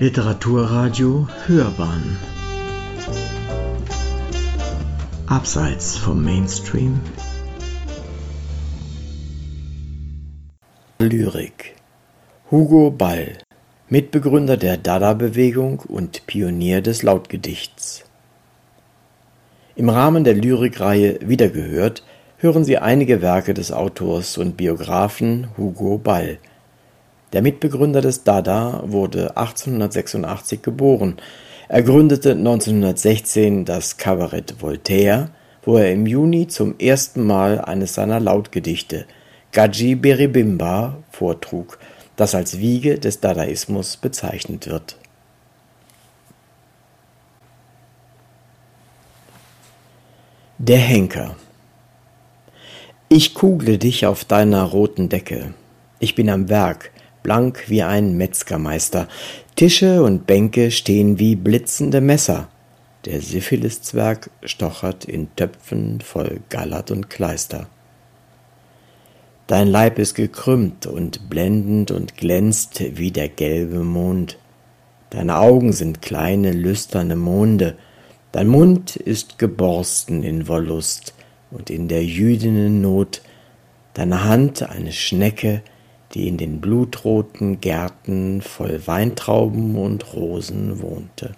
Literaturradio Hörbahn Abseits vom Mainstream Lyrik Hugo Ball Mitbegründer der Dada-Bewegung und Pionier des Lautgedichts. Im Rahmen der Lyrikreihe Wiedergehört hören Sie einige Werke des Autors und Biografen Hugo Ball. Der Mitbegründer des Dada wurde 1886 geboren. Er gründete 1916 das Kabarett Voltaire, wo er im Juni zum ersten Mal eines seiner Lautgedichte Gadji Beribimba vortrug das als Wiege des Dadaismus bezeichnet wird. Der Henker Ich kugle dich auf deiner roten Decke. Ich bin am Werk, blank wie ein Metzgermeister. Tische und Bänke stehen wie blitzende Messer. Der Syphiliszwerg stochert in Töpfen voll Gallert und Kleister. Dein Leib ist gekrümmt und blendend und glänzt wie der gelbe Mond. Deine Augen sind kleine, lüsterne Monde. Dein Mund ist geborsten in Wollust und in der jüdinnen Not. Deine Hand eine Schnecke, die in den blutroten Gärten voll Weintrauben und Rosen wohnte.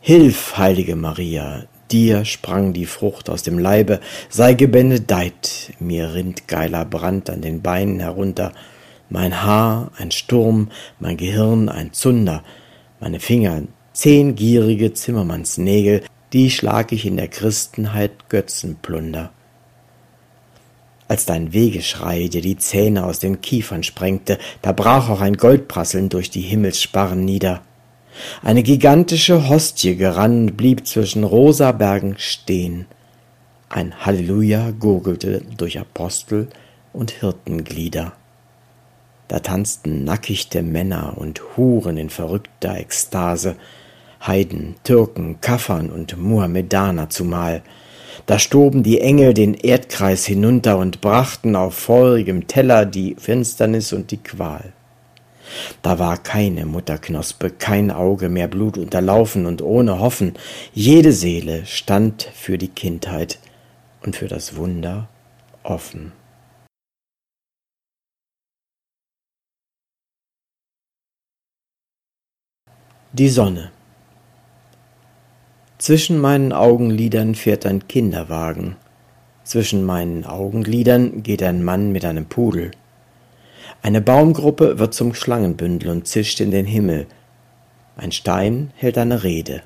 Hilf, heilige Maria, Dir sprang die Frucht aus dem Leibe, sei gebenedeit, mir rinnt geiler Brand an den Beinen herunter, mein Haar ein Sturm, mein Gehirn ein Zunder, meine Finger zehn gierige Zimmermannsnägel, die schlag ich in der Christenheit Götzenplunder. Als dein Wegeschrei dir die Zähne aus den Kiefern sprengte, da brach auch ein Goldprasseln durch die Himmelssparren nieder. Eine gigantische Hostie gerannt, blieb zwischen rosa Bergen stehen. Ein Halleluja gurgelte durch Apostel und Hirtenglieder. Da tanzten nackigte Männer und Huren in verrückter Ekstase, Heiden, Türken, Kaffern und Muhammedaner zumal. Da stoben die Engel den Erdkreis hinunter und brachten auf feurigem Teller die Finsternis und die Qual. Da war keine Mutterknospe, kein Auge mehr Blut unterlaufen und ohne Hoffen. Jede Seele stand für die Kindheit und für das Wunder offen. Die Sonne. Zwischen meinen Augenlidern fährt ein Kinderwagen. Zwischen meinen Augenlidern geht ein Mann mit einem Pudel. Eine Baumgruppe wird zum Schlangenbündel und zischt in den Himmel. Ein Stein hält eine Rede.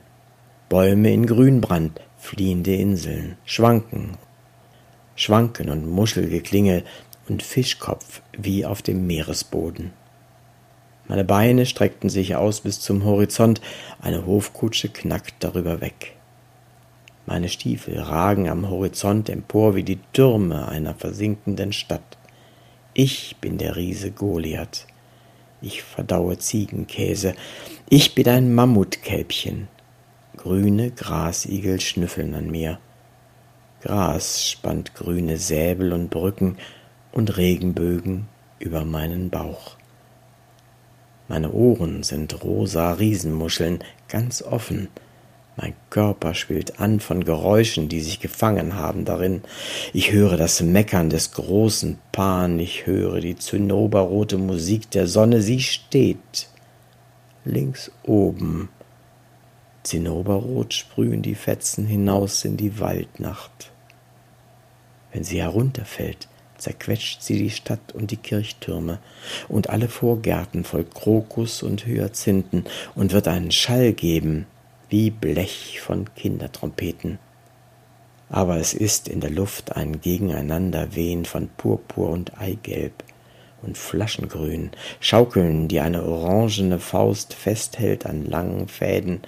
Bäume in Grünbrand, fliehende Inseln, schwanken, schwanken und Muschelgeklingel und Fischkopf wie auf dem Meeresboden. Meine Beine streckten sich aus bis zum Horizont, eine Hofkutsche knackt darüber weg. Meine Stiefel ragen am Horizont empor wie die Türme einer versinkenden Stadt. Ich bin der Riese Goliath. Ich verdaue Ziegenkäse. Ich bin ein Mammutkälbchen. Grüne Grasigel schnüffeln an mir. Gras spannt grüne Säbel und Brücken und Regenbögen über meinen Bauch. Meine Ohren sind rosa Riesenmuscheln, ganz offen, mein Körper schwillt an von Geräuschen, die sich gefangen haben darin. Ich höre das Meckern des großen Pan, ich höre die zinnoberrote Musik der Sonne, sie steht links oben. Zinnoberrot sprühen die Fetzen hinaus in die Waldnacht. Wenn sie herunterfällt, zerquetscht sie die Stadt und die Kirchtürme. Und alle Vorgärten voll Krokus und Hyazinthen. Und wird einen Schall geben, wie Blech von Kindertrompeten. Aber es ist in der Luft ein Gegeneinanderwehen von Purpur und Eigelb und Flaschengrün, Schaukeln, die eine orangene Faust festhält an langen Fäden,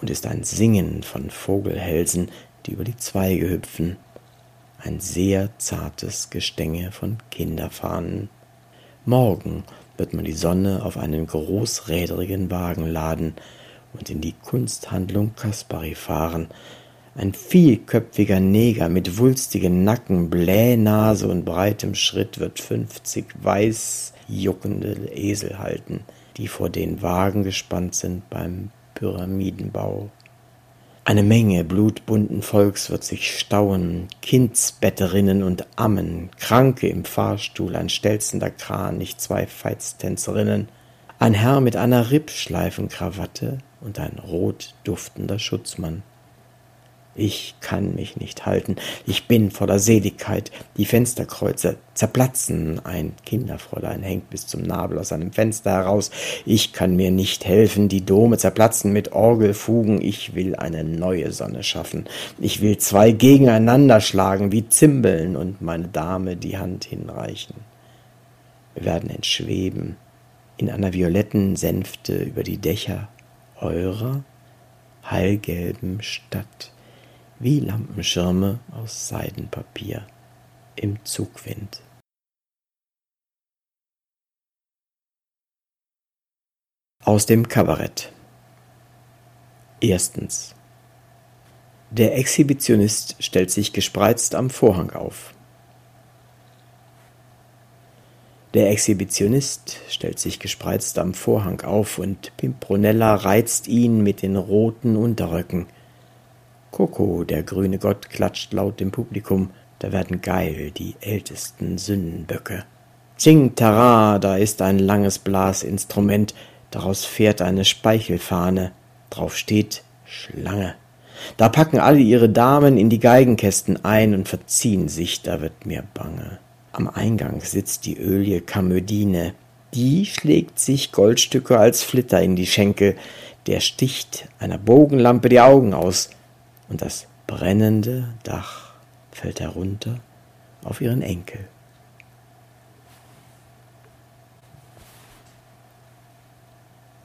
und ist ein Singen von Vogelhälsen, die über die Zweige hüpfen, ein sehr zartes Gestänge von Kinderfahnen. Morgen wird man die Sonne auf einen großrädrigen Wagen laden, und in die Kunsthandlung Kaspari fahren. Ein vielköpfiger Neger mit wulstigen Nacken, Blähnase und breitem Schritt wird fünfzig weiß juckende Esel halten, die vor den Wagen gespannt sind beim Pyramidenbau. Eine Menge blutbunten Volks wird sich stauen, Kindsbetterinnen und Ammen, Kranke im Fahrstuhl, ein stelzender Kran, nicht zwei Veitstänzerinnen, ein Herr mit einer Rippschleifenkrawatte und ein rot duftender Schutzmann. Ich kann mich nicht halten. Ich bin voller Seligkeit. Die Fensterkreuze zerplatzen. Ein Kinderfräulein hängt bis zum Nabel aus einem Fenster heraus. Ich kann mir nicht helfen. Die Dome zerplatzen mit Orgelfugen. Ich will eine neue Sonne schaffen. Ich will zwei gegeneinander schlagen wie Zimbeln und meine Dame die Hand hinreichen. Wir werden entschweben in einer violetten Sänfte über die Dächer eurer heilgelben Stadt wie Lampenschirme aus Seidenpapier im Zugwind. Aus dem Kabarett. Erstens. Der Exhibitionist stellt sich gespreizt am Vorhang auf. Der Exhibitionist stellt sich gespreizt am Vorhang auf und Pimpronella reizt ihn mit den roten Unterröcken – Koko, der grüne Gott, klatscht laut im Publikum, da werden geil die ältesten Sündenböcke. Zing tara, da ist ein langes Blasinstrument, daraus fährt eine Speichelfahne, drauf steht Schlange. Da packen alle ihre Damen in die Geigenkästen ein und verziehen sich, da wird mir bange. Am Eingang sitzt die Ölie Kamödine, die schlägt sich Goldstücke als Flitter in die Schenkel, der sticht einer Bogenlampe die Augen aus, und das brennende Dach fällt herunter auf ihren Enkel.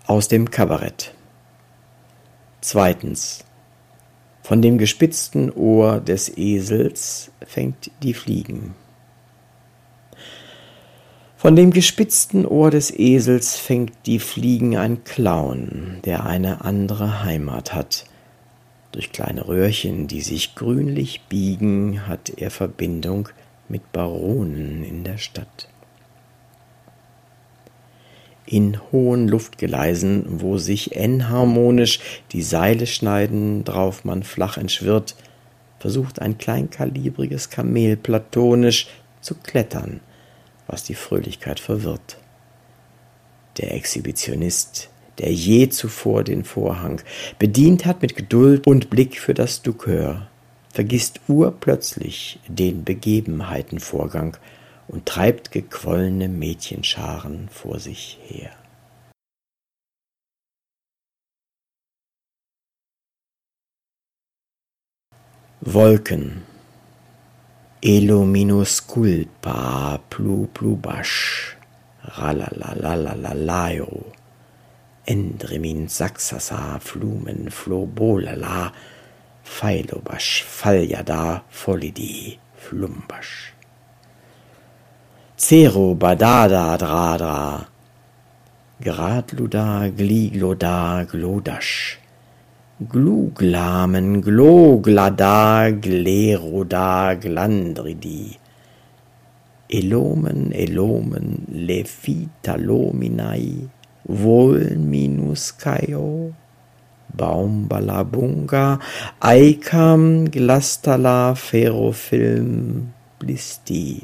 Aus dem Kabarett. Zweitens. Von dem gespitzten Ohr des Esels fängt die Fliegen. Von dem gespitzten Ohr des Esels fängt die Fliegen ein Clown, der eine andere Heimat hat, durch kleine Röhrchen, die sich grünlich biegen, hat er Verbindung mit Baronen in der Stadt. In hohen Luftgeleisen, wo sich enharmonisch die Seile schneiden, drauf man flach entschwirrt, versucht ein kleinkalibriges Kamel platonisch zu klettern, was die Fröhlichkeit verwirrt. Der Exhibitionist der je zuvor den Vorhang bedient hat mit Geduld und Blick für das Dukeur, vergisst urplötzlich den Begebenheitenvorgang und treibt gequollene Mädchenscharen vor sich her. Wolken. Elo minusculpa plu plubasch ralalalalalalao Endremin Saxasa Flumen Flobolala Pfeilobasch Faljada Folidi Flumbasch. Zero Badada Dradra Gradluda Gligloda Glodasch. Gluglamen Gloglada Gleroda Glandridi. Elomen Elomen Lephitalominai Volminuskaio, Baumbalabunga, Eikam, Glastala, Ferrofilm, Blisti,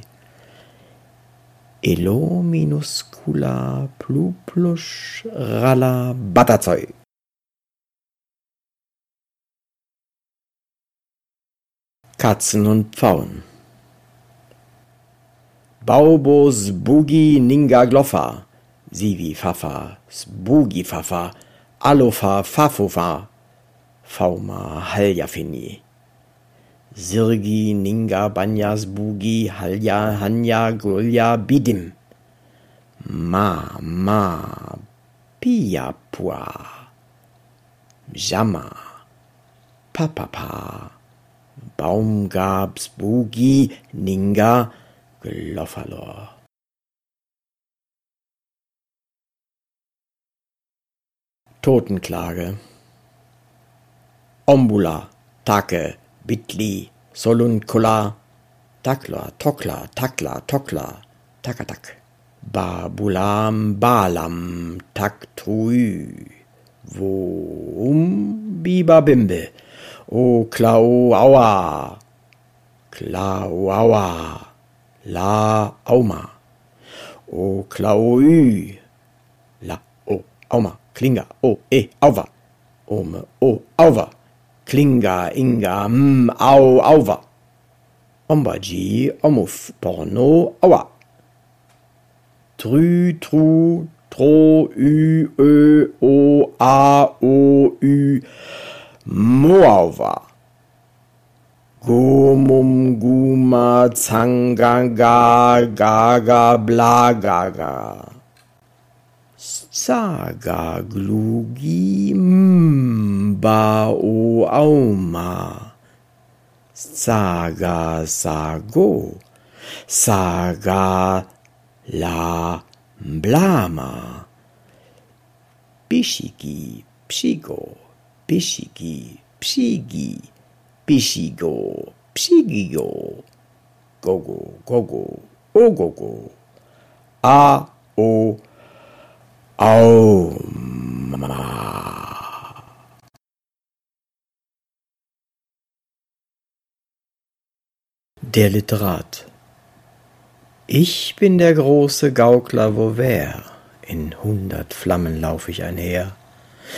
Elo minuscula, Pluplusch, Ralla, Batterzeu. Katzen und Pfauen. Baubos Bugi Ninga Gloffa. Sivi Fafa, Sbugi Fafa, Alofa Fafofa, Fauma Haljafini. Sirgi Ninga Banya Sbugi Halja Hanya Gulja Bidim. Ma Ma Piapua. Jama Papapa. Baumgab Sbugi Ninga Gloffalor. Totenklage. Ombula, Take, Bitli, Solunkula, Takla, Tokla, Takla, Tokla, Takatak. Babulam Balam Taktrui Wum Biba Bimbe. O Klau Aua Klau Aua La Auma. O Klau Ü. La O Auma Klinga O E Auva. Ome O Auva. Klinga Inga M Au Auva. Ombaji Omuf Porno Aua Trü Tru Tro Ü Ö O A O Ü Moauva Gomum Guma Zanga Ga Gaga Bla Gaga Saga Sagaglugi mbao auma. Saga sago. Saga la blama. Pishigi psigo. Pishigi psigi. Pishigo psigigo. Gogo gogo ogogo. A o Auma Der Literat. Ich bin der große Gaukler Vauvert, in hundert Flammen lauf ich einher,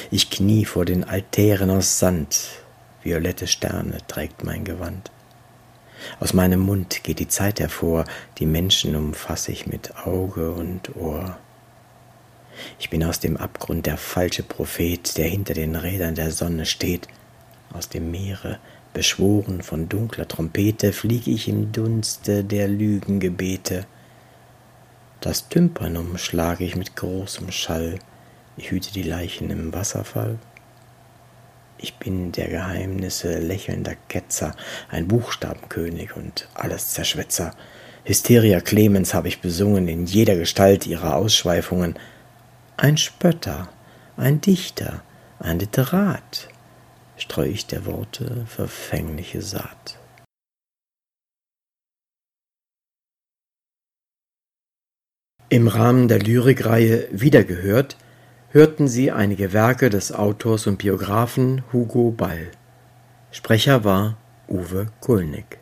ich knie vor den Altären aus Sand, violette Sterne trägt mein Gewand. Aus meinem Mund geht die Zeit hervor, die Menschen umfass ich mit Auge und Ohr. Ich bin aus dem Abgrund der falsche Prophet, der hinter den Rädern der Sonne steht, aus dem Meere, beschworen von dunkler Trompete, flieg ich im Dunste der Lügengebete. Das Tympanum schlag ich mit großem Schall, ich hüte die Leichen im Wasserfall. Ich bin der Geheimnisse lächelnder Ketzer, ein Buchstabenkönig und alles Zerschwätzer. Hysteria Clemens habe ich besungen in jeder Gestalt ihrer Ausschweifungen. Ein Spötter, ein Dichter, ein Literat, streu ich der Worte verfängliche Saat. Im Rahmen der Lyrikreihe Wiedergehört hörten Sie einige Werke des Autors und Biografen Hugo Ball. Sprecher war Uwe Kulnig.